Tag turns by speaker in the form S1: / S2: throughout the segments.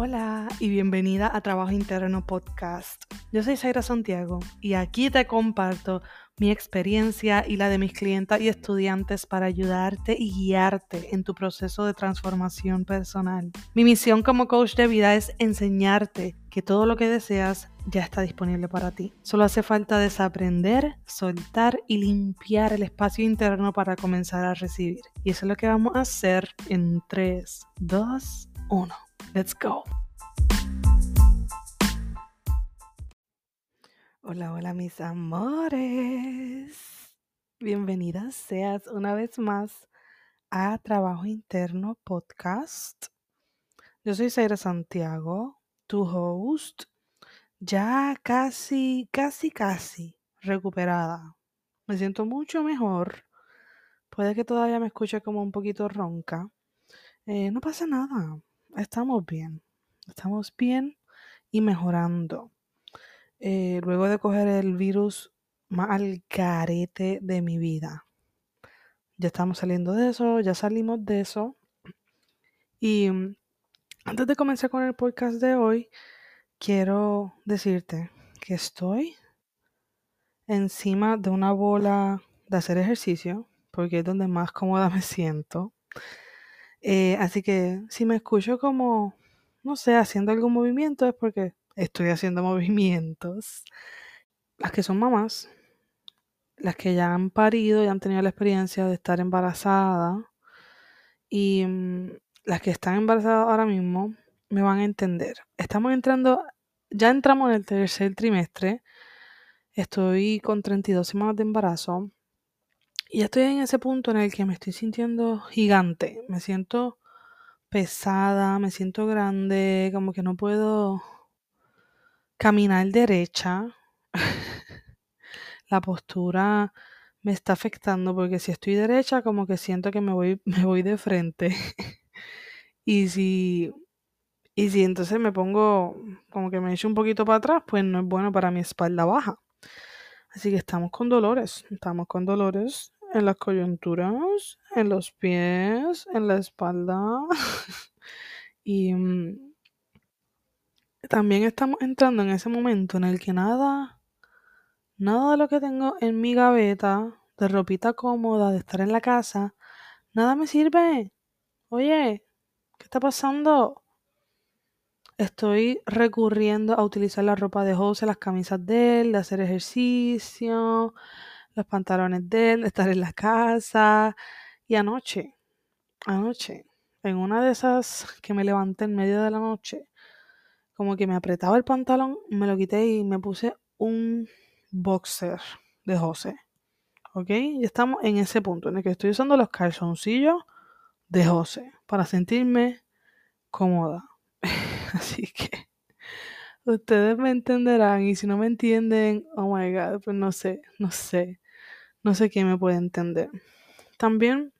S1: Hola y bienvenida a Trabajo Interno Podcast. Yo soy Zaira Santiago y aquí te comparto mi experiencia y la de mis clientas y estudiantes para ayudarte y guiarte en tu proceso de transformación personal. Mi misión como coach de vida es enseñarte que todo lo que deseas ya está disponible para ti. Solo hace falta desaprender, soltar y limpiar el espacio interno para comenzar a recibir. Y eso es lo que vamos a hacer en 3, 2, 1. Let's go. Hola, hola mis amores. Bienvenidas seas una vez más a Trabajo Interno Podcast. Yo soy Zaira Santiago, tu host, ya casi, casi, casi recuperada. Me siento mucho mejor. Puede que todavía me escuche como un poquito ronca. Eh, no pasa nada estamos bien, estamos bien y mejorando. Eh, luego de coger el virus más al carete de mi vida. Ya estamos saliendo de eso, ya salimos de eso. Y antes de comenzar con el podcast de hoy, quiero decirte que estoy encima de una bola de hacer ejercicio, porque es donde más cómoda me siento. Eh, así que si me escucho como, no sé, haciendo algún movimiento es porque estoy haciendo movimientos. Las que son mamás, las que ya han parido y han tenido la experiencia de estar embarazada y mm, las que están embarazadas ahora mismo me van a entender. Estamos entrando, ya entramos en el tercer trimestre. Estoy con 32 semanas de embarazo y estoy en ese punto en el que me estoy sintiendo gigante, me siento pesada, me siento grande, como que no puedo caminar derecha. La postura me está afectando porque si estoy derecha como que siento que me voy, me voy de frente. y si y si entonces me pongo como que me echo un poquito para atrás, pues no es bueno para mi espalda baja. Así que estamos con dolores, estamos con dolores en las coyunturas, en los pies, en la espalda. y mm, también estamos entrando en ese momento en el que nada, nada de lo que tengo en mi gaveta, de ropita cómoda, de estar en la casa, nada me sirve. Oye, ¿qué está pasando? Estoy recurriendo a utilizar la ropa de José, las camisas de él, de hacer ejercicio, los pantalones de él, estar en la casa. Y anoche, anoche, en una de esas que me levanté en medio de la noche, como que me apretaba el pantalón, me lo quité y me puse un boxer de José. ¿Ok? Y estamos en ese punto en el que estoy usando los calzoncillos de José para sentirme cómoda. Así que ustedes me entenderán y si no me entienden, oh my god, pues no sé, no sé. No sé quién me puede entender. También,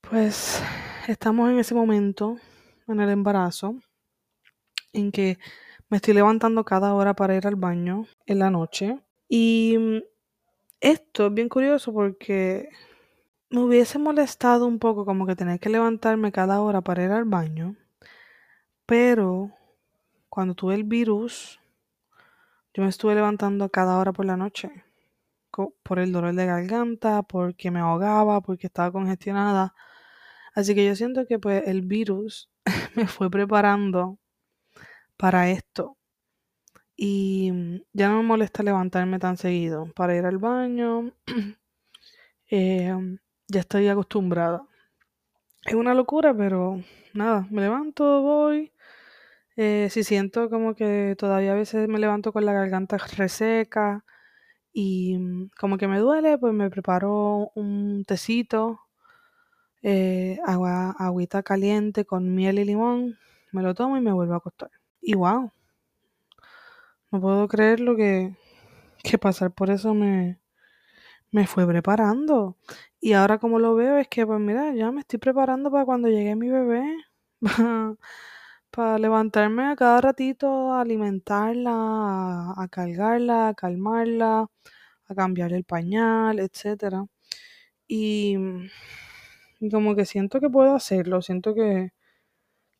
S1: pues, estamos en ese momento, en el embarazo, en que me estoy levantando cada hora para ir al baño en la noche. Y mm, esto es bien curioso porque me hubiese molestado un poco como que tener que levantarme cada hora para ir al baño. Pero cuando tuve el virus, yo me estuve levantando cada hora por la noche por el dolor de garganta, porque me ahogaba, porque estaba congestionada. Así que yo siento que pues el virus me fue preparando para esto. Y mm, ya no me molesta levantarme tan seguido para ir al baño. Em, ya estoy acostumbrada. Es una locura, pero nada, me levanto, voy. Eh, si siento como que todavía a veces me levanto con la garganta reseca, y mm, como que me duele, pues me preparo un tecito, eh, agua, agüita caliente con miel y limón, me lo tomo y me vuelvo a acostar. Y wow, no puedo creer lo que, que pasar por eso me, me fue preparando. Y ahora como lo veo es que, pues mira, ya me estoy preparando para cuando llegue mi bebé. para levantarme a cada ratito, a alimentarla, a, cargarla, a calmarla, a cambiar el pañal, etc. Y, como que siento que puedo hacerlo, siento que,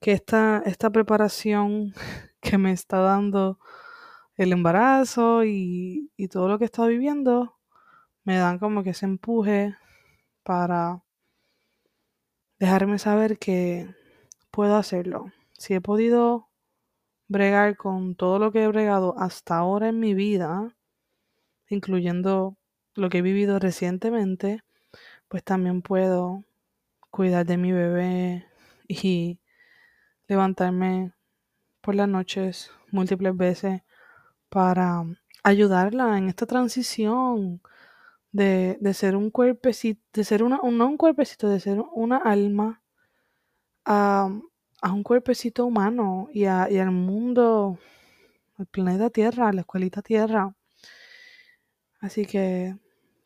S1: que esta, esta preparación que me está dando el embarazo y, y todo lo que he estado viviendo me dan como que ese empuje para dejarme saber que puedo hacerlo. Si he podido bregar con todo lo que he bregado hasta ahora en mi vida, incluyendo lo que he vivido recientemente, pues también puedo cuidar de mi bebé y levantarme por las noches múltiples veces para ayudarla en esta transición de, de ser un cuerpecito, de ser una, no un cuerpecito, de ser una alma a, a un cuerpecito humano y, a, y al mundo, al planeta Tierra, a la escuelita Tierra. Así que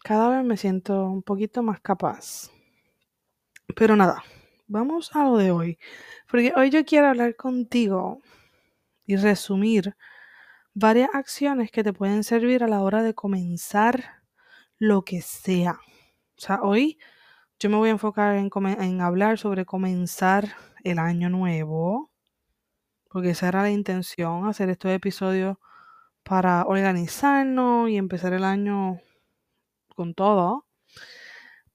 S1: cada vez me siento un poquito más capaz. Pero nada, vamos a lo de hoy. Porque hoy yo quiero hablar contigo y resumir varias acciones que te pueden servir a la hora de comenzar lo que sea. O sea, hoy yo me voy a enfocar en, en hablar sobre comenzar el año nuevo, porque esa era la intención, hacer estos episodios para organizarnos y empezar el año con todo.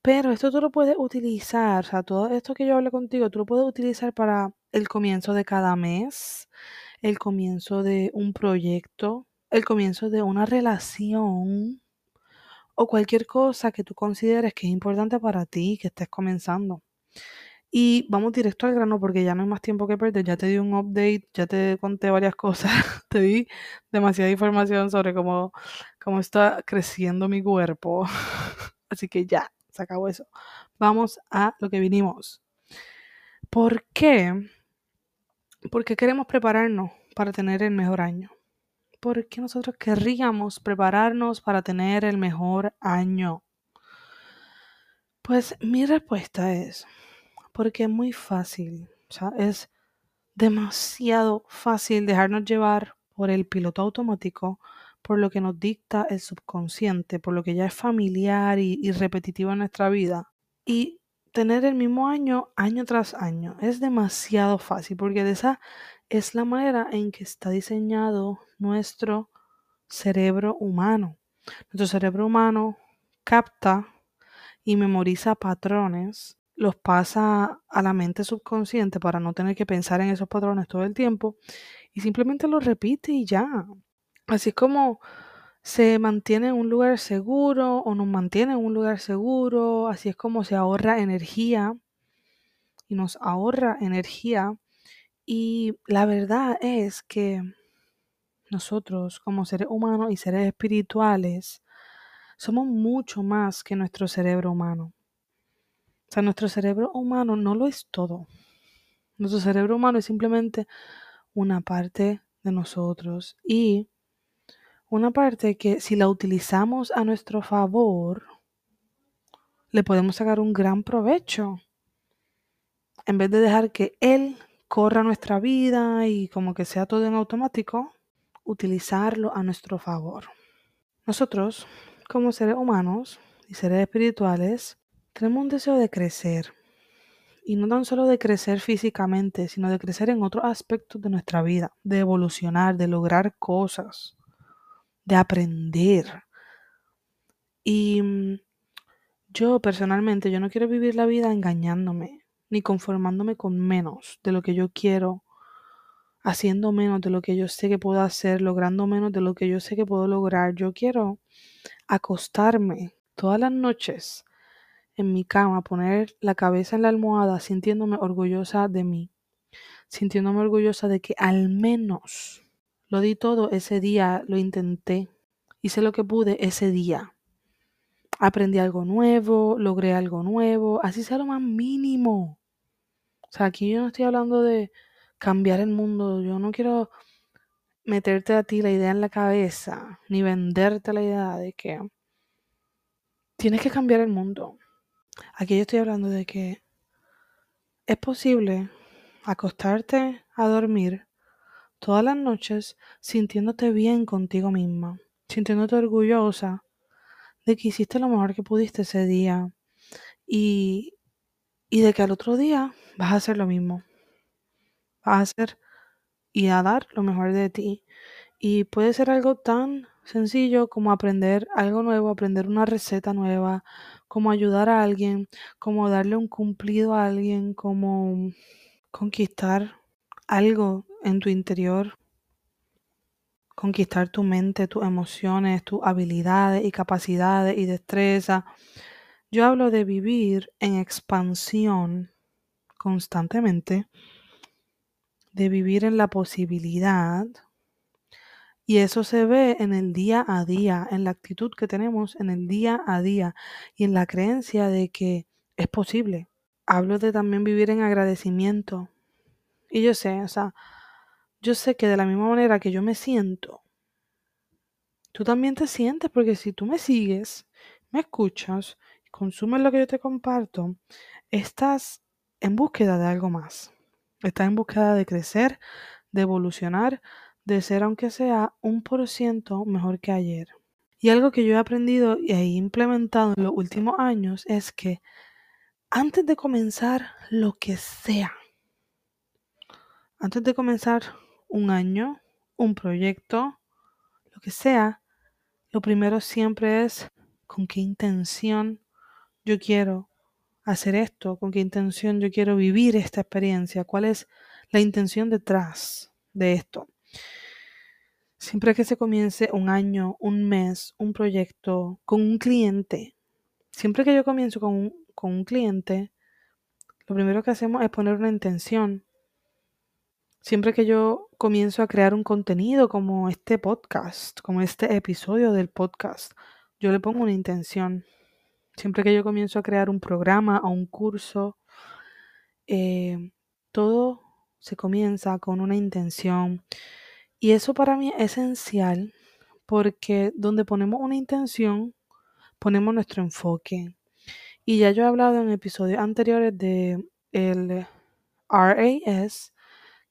S1: Pero esto tú lo puedes utilizar, o sea, todo esto que yo hablé contigo, tú lo puedes utilizar para el comienzo de cada mes, el comienzo de un proyecto, el comienzo de una relación o cualquier cosa que tú consideres que es importante para ti, que estés comenzando. Y vamos directo al grano porque ya no hay más tiempo que perder. Ya te di un update, ya te conté varias cosas, te di demasiada información sobre cómo, cómo está creciendo mi cuerpo. Así que ya, se acabó eso. Vamos a lo que vinimos. ¿Por qué? Porque queremos prepararnos para tener el mejor año. ¿Por qué nosotros querríamos prepararnos para tener el mejor año? Pues mi respuesta es porque es muy fácil, es demasiado fácil dejarnos llevar por el piloto automático, por lo que nos dicta el subconsciente, por lo que ya es familiar y, y repetitivo en nuestra vida. Y tener el mismo año año tras año es demasiado fácil porque de esa es la manera en que está diseñado nuestro cerebro humano. Nuestro cerebro humano capta y memoriza patrones los pasa a la mente subconsciente para no tener que pensar en esos patrones todo el tiempo y simplemente los repite y ya. Así es como se mantiene en un lugar seguro o nos mantiene en un lugar seguro, así es como se ahorra energía y nos ahorra energía y la verdad es que nosotros como seres humanos y seres espirituales somos mucho más que nuestro cerebro humano. O sea, nuestro cerebro humano no lo es todo. Nuestro cerebro humano es simplemente una parte de nosotros y una parte que si la utilizamos a nuestro favor, le podemos sacar un gran provecho. En vez de dejar que Él corra nuestra vida y como que sea todo en automático, utilizarlo a nuestro favor. Nosotros, como seres humanos y seres espirituales, tenemos un deseo de crecer. Y no tan solo de crecer físicamente, sino de crecer en otros aspectos de nuestra vida, de evolucionar, de lograr cosas, de aprender. Y mm, yo personalmente, yo no quiero vivir la vida engañándome, ni conformándome con menos de lo que yo quiero, haciendo menos de lo que yo sé que puedo hacer, logrando menos de lo que yo sé que puedo lograr. Yo quiero acostarme todas las noches en mi cama, poner la cabeza en la almohada, sintiéndome orgullosa de mí, sintiéndome orgullosa de que al menos lo di todo ese día, lo intenté, hice lo que pude ese día. Aprendí algo nuevo, logré algo nuevo, así sea lo más mínimo. O sea, aquí yo no estoy hablando de cambiar el mundo, yo no quiero meterte a ti la idea en la cabeza, ni venderte la idea de que tienes que cambiar el mundo. Aquí yo estoy hablando de que es posible acostarte a dormir todas las noches sintiéndote bien contigo misma, sintiéndote orgullosa de que hiciste lo mejor que pudiste ese día y, y de que al otro día vas a hacer lo mismo. Vas a hacer y a dar lo mejor de ti. Y puede ser algo tan sencillo como aprender algo nuevo, aprender una receta nueva, como ayudar a alguien, como darle un cumplido a alguien, como conquistar algo en tu interior, conquistar tu mente, tus emociones, tus habilidades y capacidades y destreza. Yo hablo de vivir en expansión constantemente, de vivir en la posibilidad y eso se ve en el día a día, en la actitud que tenemos en el día a día y en la creencia de que es posible. Hablo de también vivir en agradecimiento. Y yo sé, o sea, yo sé que de la misma manera que yo me siento, tú también te sientes, porque si tú me sigues, me escuchas, consumes lo que yo te comparto, estás en búsqueda de algo más. Estás en búsqueda de crecer, de evolucionar, de ser aunque sea un por ciento mejor que ayer. Y algo que yo he aprendido y he implementado en los últimos años es que antes de comenzar lo que sea, antes de comenzar un año, un proyecto, lo que sea, lo primero siempre es con qué intención yo quiero hacer esto, con qué intención yo quiero vivir esta experiencia, cuál es la intención detrás de esto. Siempre que se comience un año, un mes, un proyecto con un cliente, siempre que yo comienzo con un, con un cliente, lo primero que hacemos es poner una intención. Siempre que yo comienzo a crear un contenido como este podcast, como este episodio del podcast, yo le pongo una intención. Siempre que yo comienzo a crear un programa o un curso, eh, todo se comienza con una intención. Y eso para mí es esencial porque donde ponemos una intención, ponemos nuestro enfoque. Y ya yo he hablado en episodios anteriores de el RAS,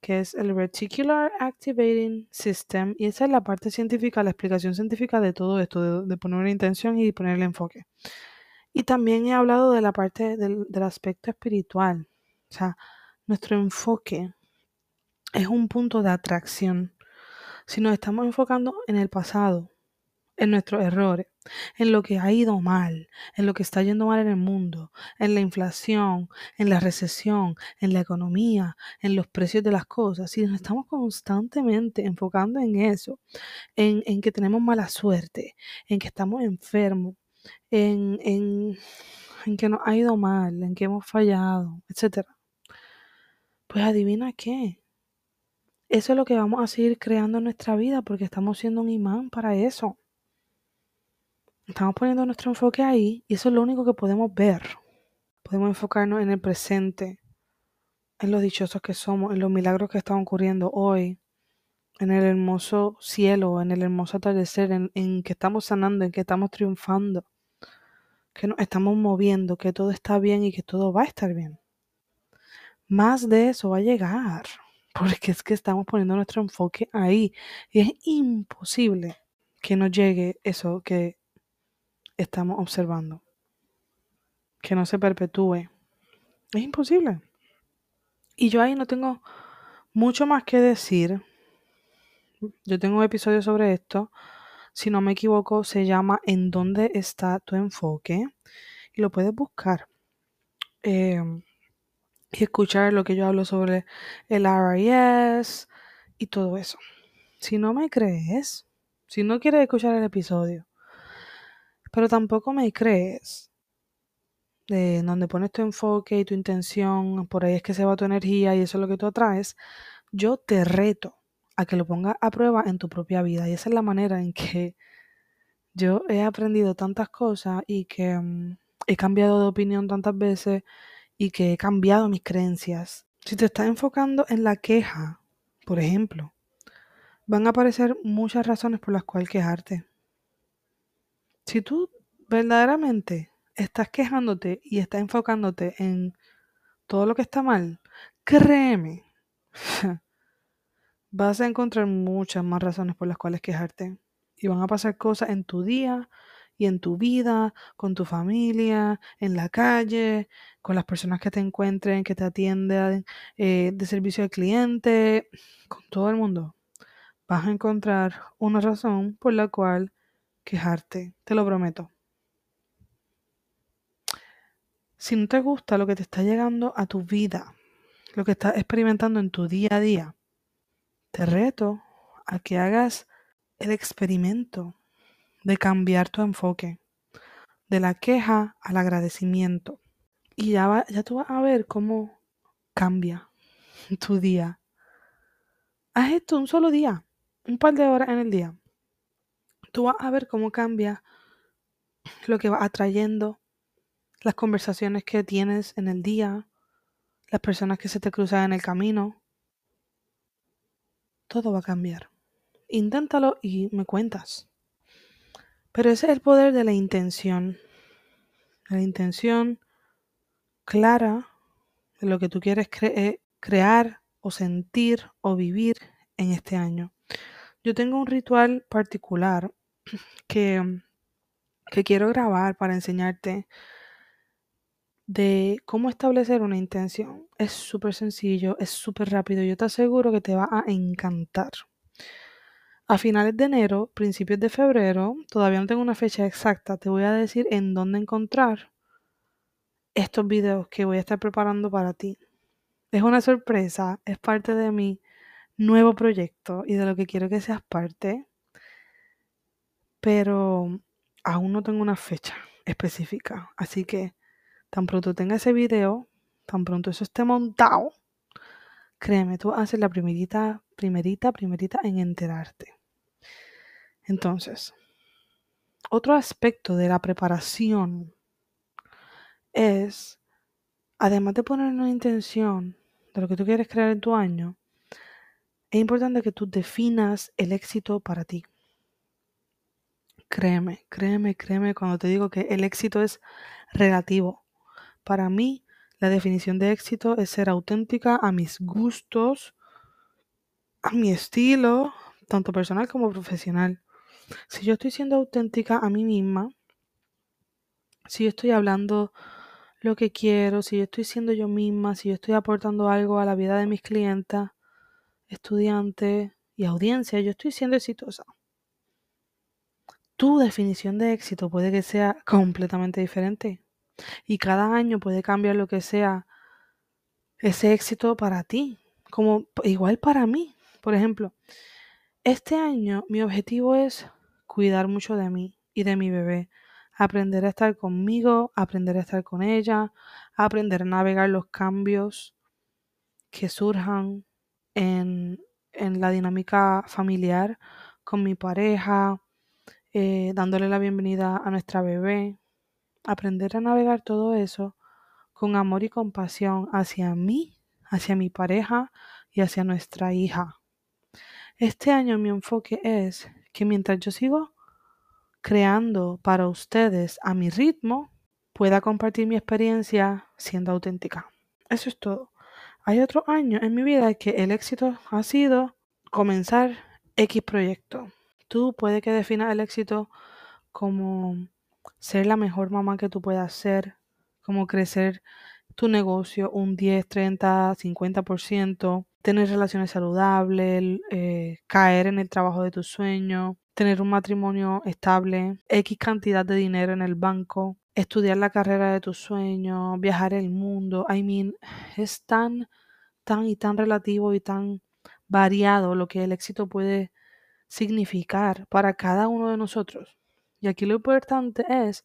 S1: que es el Reticular Activating System, y esa es la parte científica, la explicación científica de todo esto, de, poner una intención y poner el enfoque. Y también he hablado de la parte del, del aspecto espiritual. O sea, nuestro enfoque es un punto de atracción. Si nos estamos enfocando en el pasado, en nuestros errores, en lo que ha ido mal, en lo que está yendo mal en el mundo, en la inflación, en la recesión, en la economía, en los precios de las cosas, si nos estamos constantemente enfocando en eso, en, en que tenemos mala suerte, en que estamos enfermos, en, en, en que nos ha ido mal, en que hemos fallado, etc. Pues adivina qué. Eso es lo que vamos a seguir creando en nuestra vida porque estamos siendo un imán para eso. Estamos poniendo nuestro enfoque ahí y eso es lo único que podemos ver. Podemos enfocarnos en el presente, en los dichosos que somos, en los milagros que están ocurriendo hoy, en el hermoso cielo, en el hermoso atardecer, en, en que estamos sanando, en que estamos triunfando, que nos estamos moviendo, que todo está bien y que todo va a estar bien. Más de eso va a llegar, porque es que estamos poniendo nuestro enfoque ahí y es imposible que no llegue eso que estamos observando. Que no se perpetúe. Es imposible. Y yo ahí no tengo mucho más que decir. Yo tengo un episodio sobre esto. Si no me equivoco, se llama ¿En dónde está tu enfoque? Y lo puedes buscar. Eh, y escuchar lo que yo hablo sobre el RIS y todo eso. Si no me crees, si no quieres escuchar el episodio, pero tampoco me crees, de donde pones tu enfoque y tu intención, por ahí es que se va tu energía y eso es lo que tú atraes, yo te reto a que lo pongas a prueba en tu propia vida. Y esa es la manera en que yo he aprendido tantas cosas y que um, he cambiado de opinión tantas veces y que he cambiado mis creencias. Si te estás enfocando en la queja, por ejemplo, van a aparecer muchas razones por las cuales quejarte. Si tú verdaderamente estás quejándote y estás enfocándote en todo lo que está mal, créeme, vas a encontrar muchas más razones por las cuales quejarte. Y van a pasar cosas en tu día y en tu vida, con tu familia, en la calle, con las personas que te encuentren, que te atienden eh, de servicio al cliente, con todo el mundo. Vas a encontrar una razón por la cual quejarte, te lo prometo. Si no te gusta lo que te está llegando a tu vida, lo que estás experimentando en tu día a día, te reto a que hagas el experimento de cambiar tu enfoque de la queja al agradecimiento. Y ya, va, ya tú vas a ver cómo cambia tu día. Haz esto un solo día, un par de horas en el día. Tú vas a ver cómo cambia lo que va atrayendo, las conversaciones que tienes en el día, las personas que se te cruzan en el camino. Todo va a cambiar. Inténtalo y me cuentas. Pero ese es el poder de la intención. La intención clara de lo que tú quieres crear o sentir o vivir en este año. Yo tengo un ritual particular que, que quiero grabar para enseñarte de cómo establecer una intención. Es súper sencillo, es súper rápido. Yo te aseguro que te va a encantar. A finales de enero, principios de febrero, todavía no tengo una fecha exacta, te voy a decir en dónde encontrar estos videos que voy a estar preparando para ti. Es una sorpresa, es parte de mi nuevo proyecto y de lo que quiero que seas parte, pero aún no tengo una fecha específica, así que tan pronto tenga ese video, tan pronto eso esté montado, créeme, tú haces la primerita, primerita, primerita en enterarte. Entonces, otro aspecto de la preparación es, además de poner una intención de lo que tú quieres crear en tu año, es importante que tú definas el éxito para ti. Créeme, créeme, créeme cuando te digo que el éxito es relativo. Para mí, la definición de éxito es ser auténtica a mis gustos, a mi estilo, tanto personal como profesional. Si yo estoy siendo auténtica a mí misma, si yo estoy hablando lo que quiero, si yo estoy siendo yo misma, si yo estoy aportando algo a la vida de mis clientes, estudiantes y audiencia, yo estoy siendo exitosa. Tu definición de éxito puede que sea completamente diferente y cada año puede cambiar lo que sea ese éxito para ti, como igual para mí. Por ejemplo, este año mi objetivo es cuidar mucho de mí y de mi bebé aprender a estar conmigo, aprender a estar con ella, aprender a navegar los cambios que surjan en, la dinámica familiar con mi pareja, eh, dándole la bienvenida a nuestra bebé, aprender a navegar todo eso con amor y compasión hacia mí, hacia mi pareja y hacia nuestra hija. Este año mi enfoque es que mientras yo sigo creando para ustedes a mi ritmo, pueda compartir mi experiencia siendo auténtica. Eso es todo. Hay otro año en mi vida que el éxito ha sido comenzar X proyecto. Tú puede que definas el éxito como ser la mejor mamá que tú puedas ser, como crecer tu negocio un 10, 30, 50%, tener relaciones saludables, eh, caer en el trabajo de tus sueños, tener un matrimonio estable, X cantidad de dinero en el banco, estudiar la carrera de tus sueños, viajar el mundo. I mean, es tan, tan y tan relativo y tan variado lo que el éxito puede significar para cada uno de nosotros. Y aquí lo importante es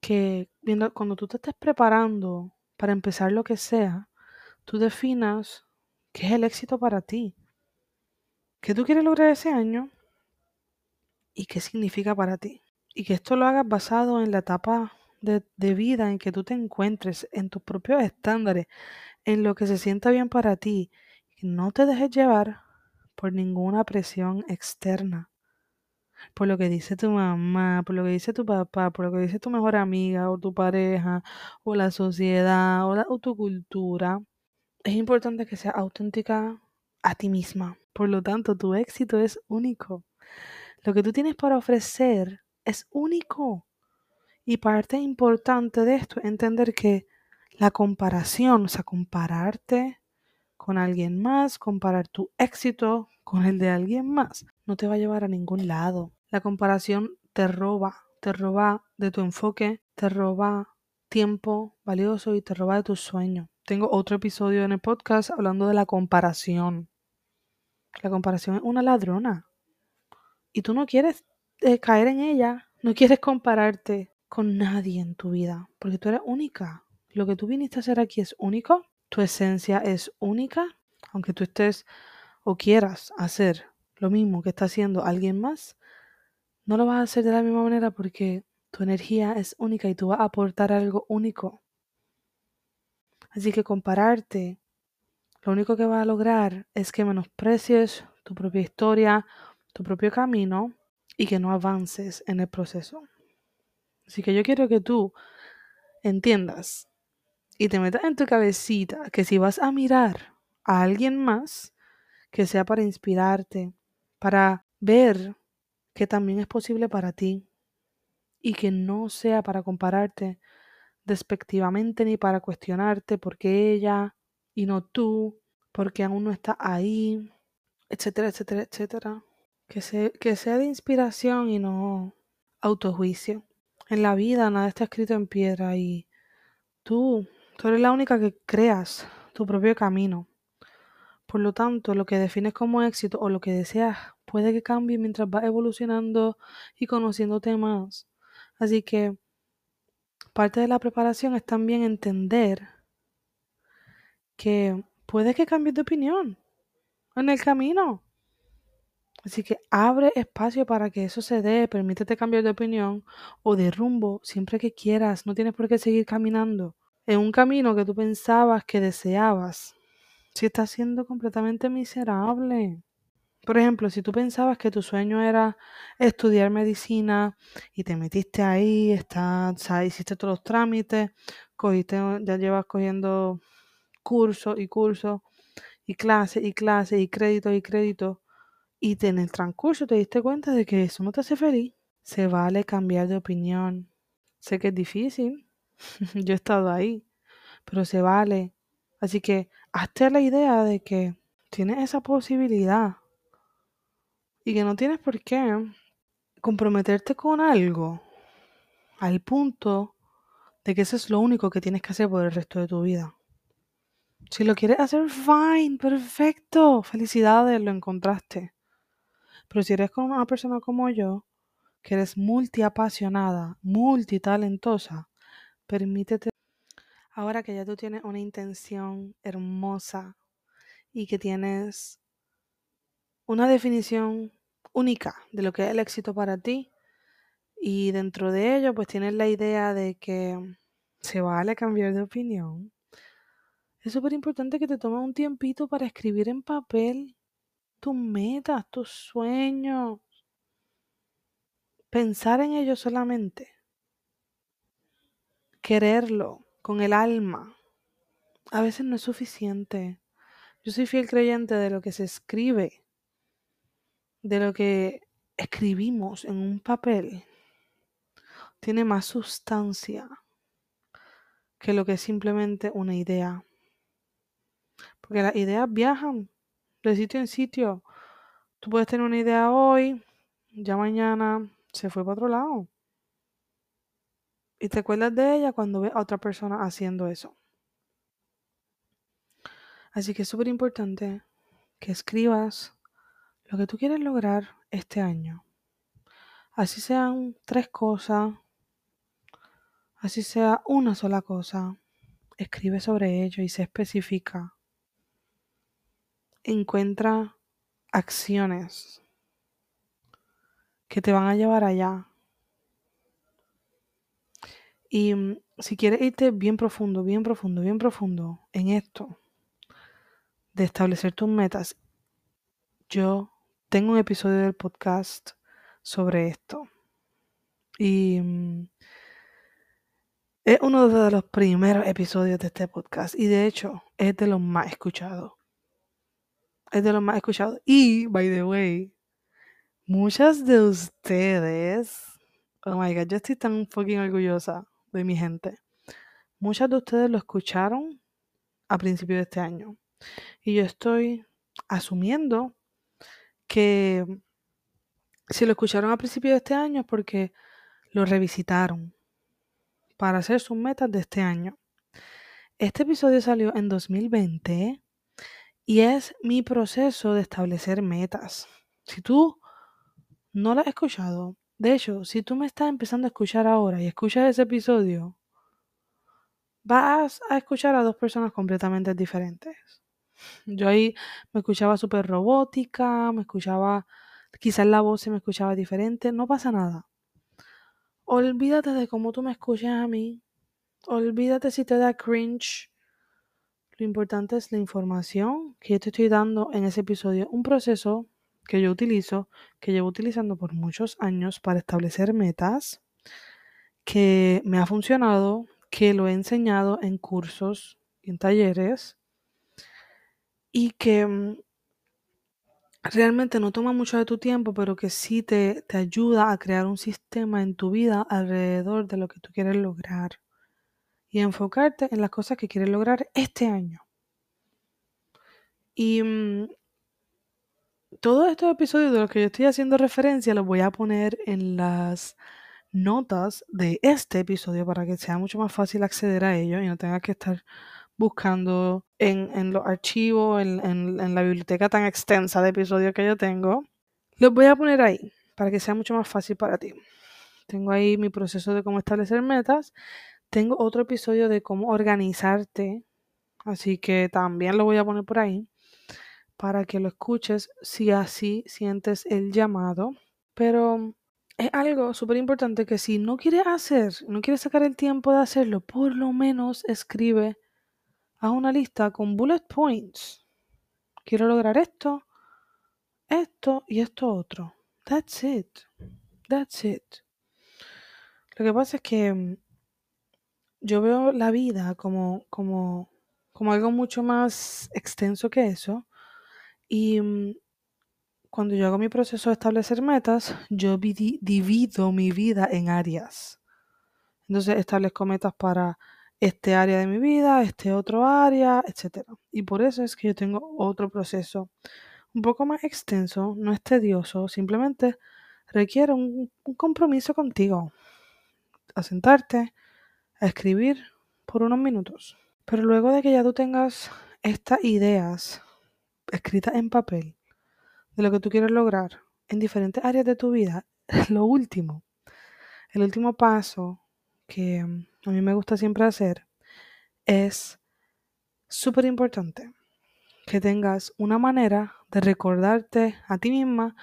S1: que cuando tú te estés preparando para empezar lo que sea, tú definas qué es el éxito para ti. ¿Qué tú quieres lograr ese año? y qué significa para ti. Y que esto lo hagas basado en la etapa de, vida en que tú te encuentres, en tus propios estándares, en lo que se sienta bien para ti. No te dejes llevar por ninguna presión externa. Por lo que dice tu mamá, por lo que dice tu papá, por lo que dice tu mejor amiga o tu pareja, o la sociedad, o tu cultura. Es importante que seas auténtica a ti misma. Por lo tanto, tu éxito es único. Lo que tú tienes para ofrecer es único. Y parte importante de esto es entender que la comparación, o sea, compararte con alguien más, comparar tu éxito con el de alguien más, no te va a llevar a ningún lado. La comparación te roba, te roba de tu enfoque, te roba tiempo valioso y te roba de tus sueños. Tengo otro episodio en el podcast hablando de la comparación. La comparación es una ladrona. Y tú no quieres eh, caer en ella, no quieres compararte con nadie en tu vida, porque tú eres única. Lo que tú viniste a hacer aquí es único, tu esencia es única, aunque tú estés o quieras hacer lo mismo que está haciendo alguien más, no lo vas a hacer de la misma manera porque tu energía es única y tú vas a aportar algo único. Así que compararte, lo único que va a lograr es que menosprecies tu propia historia, tu propio camino y que no avances en el proceso. Así que yo quiero que tú entiendas y te metas en tu cabecita que si vas a mirar a alguien más, que sea para inspirarte, para ver que también es posible para ti y que no sea para compararte despectivamente ni para cuestionarte por qué ella y no tú, porque aún no está ahí, etcétera, etcétera, etcétera. Que, que sea de inspiración y no autojuicio. En la vida nada está escrito en piedra y tú, tú eres la única que creas tu propio camino. Por lo tanto, lo que defines como éxito o lo que deseas puede que cambie mientras vas evolucionando y conociéndote más. Así que parte de la preparación es también entender que puede que cambies de opinión en el camino. Así que abre espacio para que eso se dé, permítete cambiar de opinión o de rumbo siempre que quieras, no tienes por qué seguir caminando en un camino que tú pensabas que deseabas. Si estás siendo completamente miserable. Por ejemplo, si tú pensabas que tu sueño era estudiar medicina y te metiste ahí, está, hiciste todos los trámites, cogiste, ya llevas cogiendo cursos y cursos y clases y clases y créditos y créditos y en el transcurso te diste cuenta de que eso no te hace feliz, se vale cambiar de opinión. Sé que es difícil, yo he estado ahí, pero se vale. Así que hazte la idea de que tienes esa posibilidad y que no tienes por qué comprometerte con algo al punto de que eso es lo único que tienes que hacer por el resto de tu vida. Si lo quieres hacer, fine, perfecto, felicidades, lo encontraste. Pero si eres con una persona como yo, que eres multiapasionada, multitalentosa, permítete. Ahora que ya tú tienes una intención hermosa y que tienes una definición única de lo que es el éxito para ti, y dentro de ello, pues tienes la idea de que se vale cambiar de opinión. Es súper importante que te tomes un tiempito para escribir en papel tus metas, tus sueños. Pensar en ello solamente. Quererlo con el alma. A veces no es suficiente. Yo soy fiel creyente de lo que se escribe, de lo que escribimos en un papel. Tiene más sustancia que lo que es simplemente una idea. Porque las ideas viajan de sitio en sitio. Tú puedes tener una idea hoy, ya mañana se fue para otro lado. Y te acuerdas de ella cuando ves a otra persona haciendo eso. Así que es súper importante que escribas lo que tú quieres lograr este año. Así sean tres cosas, así sea una sola cosa, escribe sobre ello y se especifica encuentra acciones que te van a llevar allá. Y mm, si quieres irte bien profundo, bien profundo, bien profundo en esto, de establecer tus metas, yo tengo un episodio del podcast sobre esto. Y mm, es uno de los primeros episodios de este podcast. Y de hecho, es de los más escuchados es de los más escuchados. Y, by the way, muchas de ustedes, Oh my god, yo estoy tan fucking orgullosa de mi gente. Muchas de ustedes lo escucharon a principios de este año. Y yo estoy asumiendo que si lo escucharon a principios de este año es porque lo revisitaron para hacer sus metas de este año. Este episodio salió en 2020 y es mi proceso de establecer metas. Si tú no lo has escuchado, de hecho, si tú me estás empezando a escuchar ahora y escuchas ese episodio, vas a escuchar a dos personas completamente diferentes. Yo ahí me escuchaba súper robótica, me escuchaba, quizás la voz se me escuchaba diferente, no pasa nada. Olvídate de cómo tú me escuchas a mí, olvídate si te da cringe. Lo importante es la información que yo te estoy dando en ese episodio, un proceso que yo utilizo, que llevo utilizando por muchos años para establecer metas, que me ha funcionado, que lo he enseñado en cursos y en talleres y que mm, realmente no toma mucho de tu tiempo, pero que sí te, te ayuda a crear un sistema en tu vida alrededor de lo que tú quieres lograr y enfocarte en las cosas que quieres lograr este año. Y mm, todos estos episodios de los que yo estoy haciendo referencia los voy a poner en las notas de este episodio para que sea mucho más fácil acceder a ellos y no tengas que estar buscando en, los archivos, en, en, en la biblioteca tan extensa de episodios que yo tengo. Los voy a poner ahí para que sea mucho más fácil para ti. Tengo ahí mi proceso de cómo establecer metas. Tengo otro episodio de cómo organizarte. Así que también lo voy a poner por ahí para que lo escuches si así sientes el llamado. Pero es algo súper importante que si no quieres hacer, no quieres sacar el tiempo de hacerlo, por lo menos escribe haz una lista con bullet points. Quiero lograr esto, esto y esto otro. That's it. That's it. Lo que pasa es que mm, yo veo la vida como, como, como algo mucho más extenso que eso. Y mm, cuando yo hago mi proceso de establecer metas, yo divido mi vida en áreas. Entonces establezco metas para este área de mi vida, este otro área, etc. Y por eso es que yo tengo otro proceso un poco más extenso, no es tedioso, simplemente requiere un, un compromiso contigo. A sentarte, a escribir por unos minutos. Pero luego de que ya tú tengas estas ideas escritas en papel de lo que tú quieres lograr en diferentes áreas de tu vida, lo último, el último paso que a mí me gusta siempre hacer es súper importante que tengas una manera de recordarte a ti misma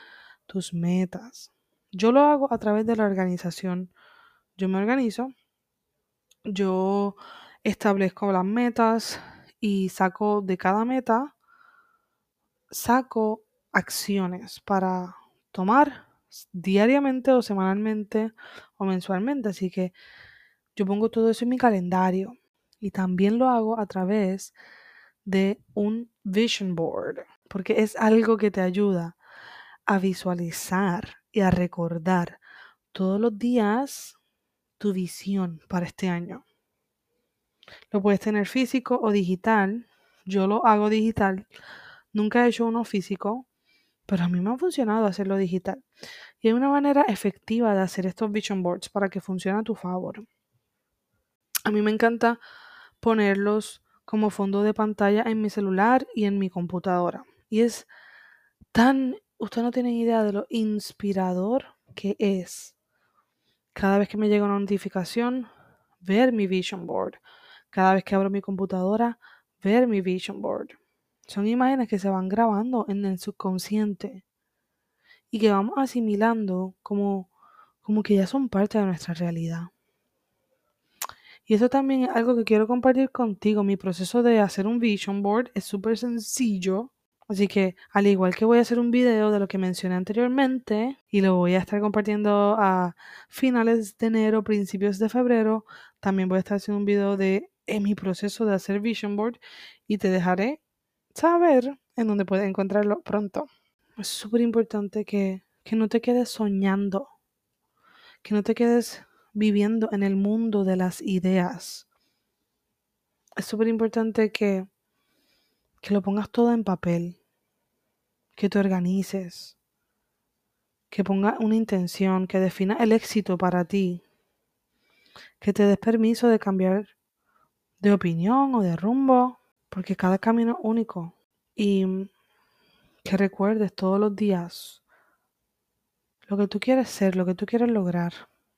S1: tus metas. Yo lo hago a través de la organización. Yo me organizo, yo establezco las metas y saco de cada meta, saco acciones para tomar diariamente o semanalmente o mensualmente. Así que yo pongo todo eso en mi calendario y también lo hago a través de un vision board, porque es algo que te ayuda a visualizar y a recordar todos los días tu visión para este año. Lo puedes tener físico o digital. Yo lo hago digital. Nunca he hecho uno físico, pero a mí me ha funcionado hacerlo digital. Y hay una manera efectiva de hacer estos vision boards para que funcione a tu favor. A mí me encanta ponerlos como fondo de pantalla en mi celular y en mi computadora. Y es tan, usted no tiene idea de lo inspirador que es. Cada vez que me llega una notificación, ver mi vision board. Cada vez que abro mi computadora, ver mi vision board. Son imágenes que se van grabando en el subconsciente y que vamos asimilando como, como que ya son parte de nuestra realidad. Y eso también es algo que quiero compartir contigo. Mi proceso de hacer un vision board es súper sencillo. Así que al igual que voy a hacer un video de lo que mencioné anteriormente y lo voy a estar compartiendo a finales de enero, principios de febrero, también voy a estar haciendo un video de mi proceso de hacer vision board y te dejaré saber en dónde puedes encontrarlo pronto. Es súper importante que, que no te quedes soñando, que no te quedes viviendo en el mundo de las ideas. Es súper importante que, que lo pongas todo en papel, que te organices, que pongas una intención, que defina el éxito para ti, que te des permiso de cambiar de opinión o de rumbo, porque cada camino es único. Y que recuerdes todos los días lo que tú quieres ser, lo que tú quieres lograr,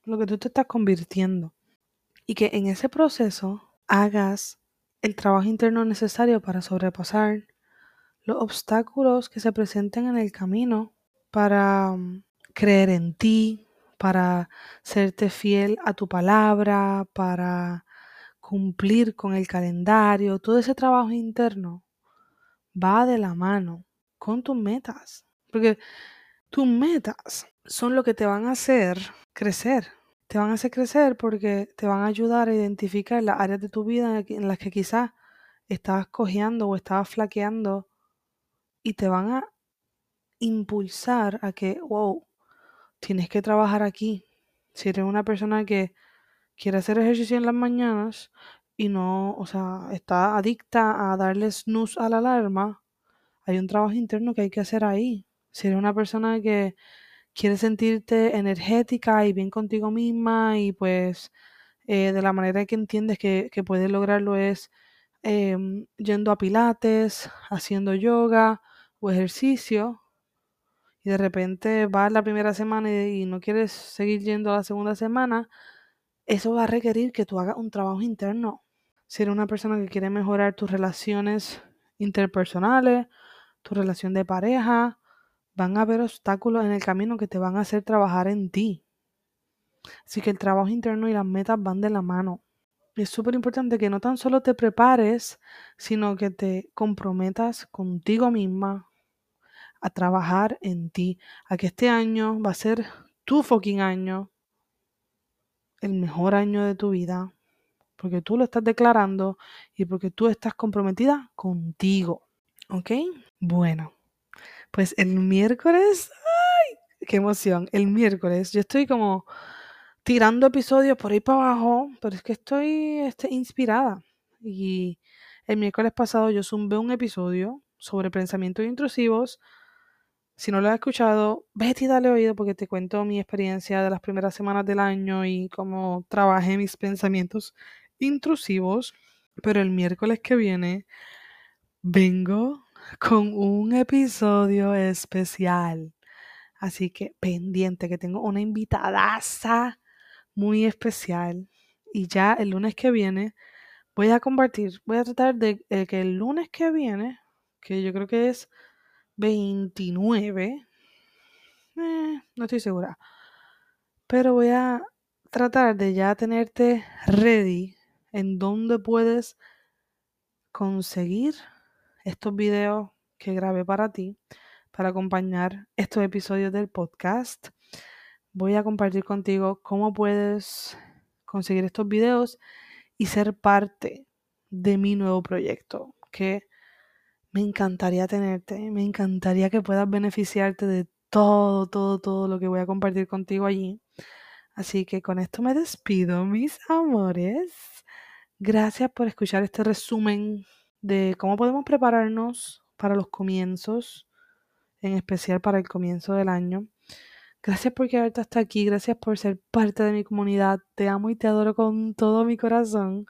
S1: lo que tú te estás convirtiendo. Y que en ese proceso hagas el trabajo interno necesario para sobrepasar los obstáculos que se presenten en el camino, para mm, creer en ti, para serte fiel a tu palabra, para cumplir con el calendario, todo ese trabajo interno va de la mano con tus metas. Porque tus metas son lo que te van a hacer crecer. Te van a hacer crecer porque te van a ayudar a identificar las áreas de tu vida en las que quizás estabas cojeando o estabas flaqueando y te van a impulsar a que, wow, tienes que trabajar aquí. Si eres una persona que quiere hacer ejercicio en las mañanas y no, o sea, está adicta a darle snooze a la alarma, hay un trabajo interno que hay que hacer ahí. Si eres una persona que quiere sentirte energética y bien contigo misma y pues eh, de la manera que entiendes que, que puedes lograrlo es em, yendo a pilates, haciendo yoga o ejercicio, y de repente vas la primera semana y, no quieres seguir yendo a la segunda semana, eso va a requerir que tú hagas un trabajo interno. Si eres una persona que quiere mejorar tus relaciones interpersonales, tu relación de pareja, van a haber obstáculos en el camino que te van a hacer trabajar en ti. Así que el trabajo interno y las metas van de la mano. Es súper importante que no tan solo te prepares, sino que te comprometas contigo misma, a trabajar en ti, a que este año va a ser tu fucking año, el mejor año de tu vida, porque tú lo estás declarando y porque tú estás comprometida contigo. ¿Ok? Bueno, pues el miércoles, ¡ay! ¡Qué emoción! El miércoles yo estoy como tirando episodios por ahí para abajo, pero es que estoy este, inspirada. Y el miércoles pasado yo zumbé un episodio sobre pensamientos intrusivos si no lo has escuchado, vete y dale oído porque te cuento mi experiencia de las primeras semanas del año y cómo trabajé mis pensamientos intrusivos. Pero el miércoles que viene vengo con un episodio especial. Así que pendiente que tengo una invitadaza muy especial. Y ya el lunes que viene voy a compartir, voy a tratar de eh, que el lunes que viene, que yo creo que es 29. Eh, no estoy segura. Pero voy a tratar de ya tenerte ready en donde puedes conseguir estos videos que grabé para ti, para acompañar estos episodios del podcast. Voy a compartir contigo cómo puedes conseguir estos videos y ser parte de mi nuevo proyecto, que me encantaría tenerte, me encantaría que puedas beneficiarte de todo, todo, todo lo que voy a compartir contigo allí. Así que con esto me despido, mis amores. Gracias por escuchar este resumen de cómo podemos prepararnos para los comienzos, en especial para el comienzo del año. Gracias por quedarte hasta aquí, gracias por ser parte de mi comunidad. Te amo y te adoro con todo mi corazón.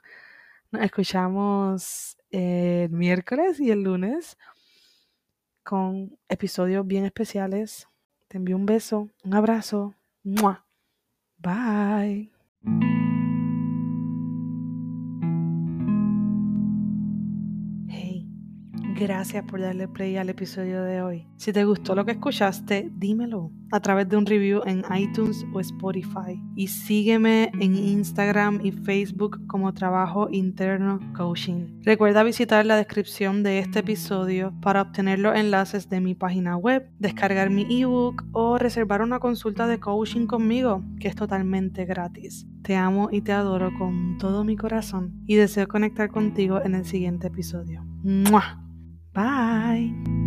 S1: Nos escuchamos el miércoles y el lunes con episodios bien especiales. Te envío un beso, un abrazo. Bye. Gracias por darle play al episodio de hoy. Si te gustó lo que escuchaste, dímelo a través de un review en iTunes o Spotify. Y sígueme en Instagram y Facebook como Trabajo Interno Coaching. Recuerda visitar la descripción de este episodio para obtener los enlaces de mi página web, descargar mi ebook o reservar una consulta de coaching conmigo, que es totalmente gratis. Te amo y te adoro con todo mi corazón y deseo conectar contigo en el siguiente episodio. ¡Mua! Bye.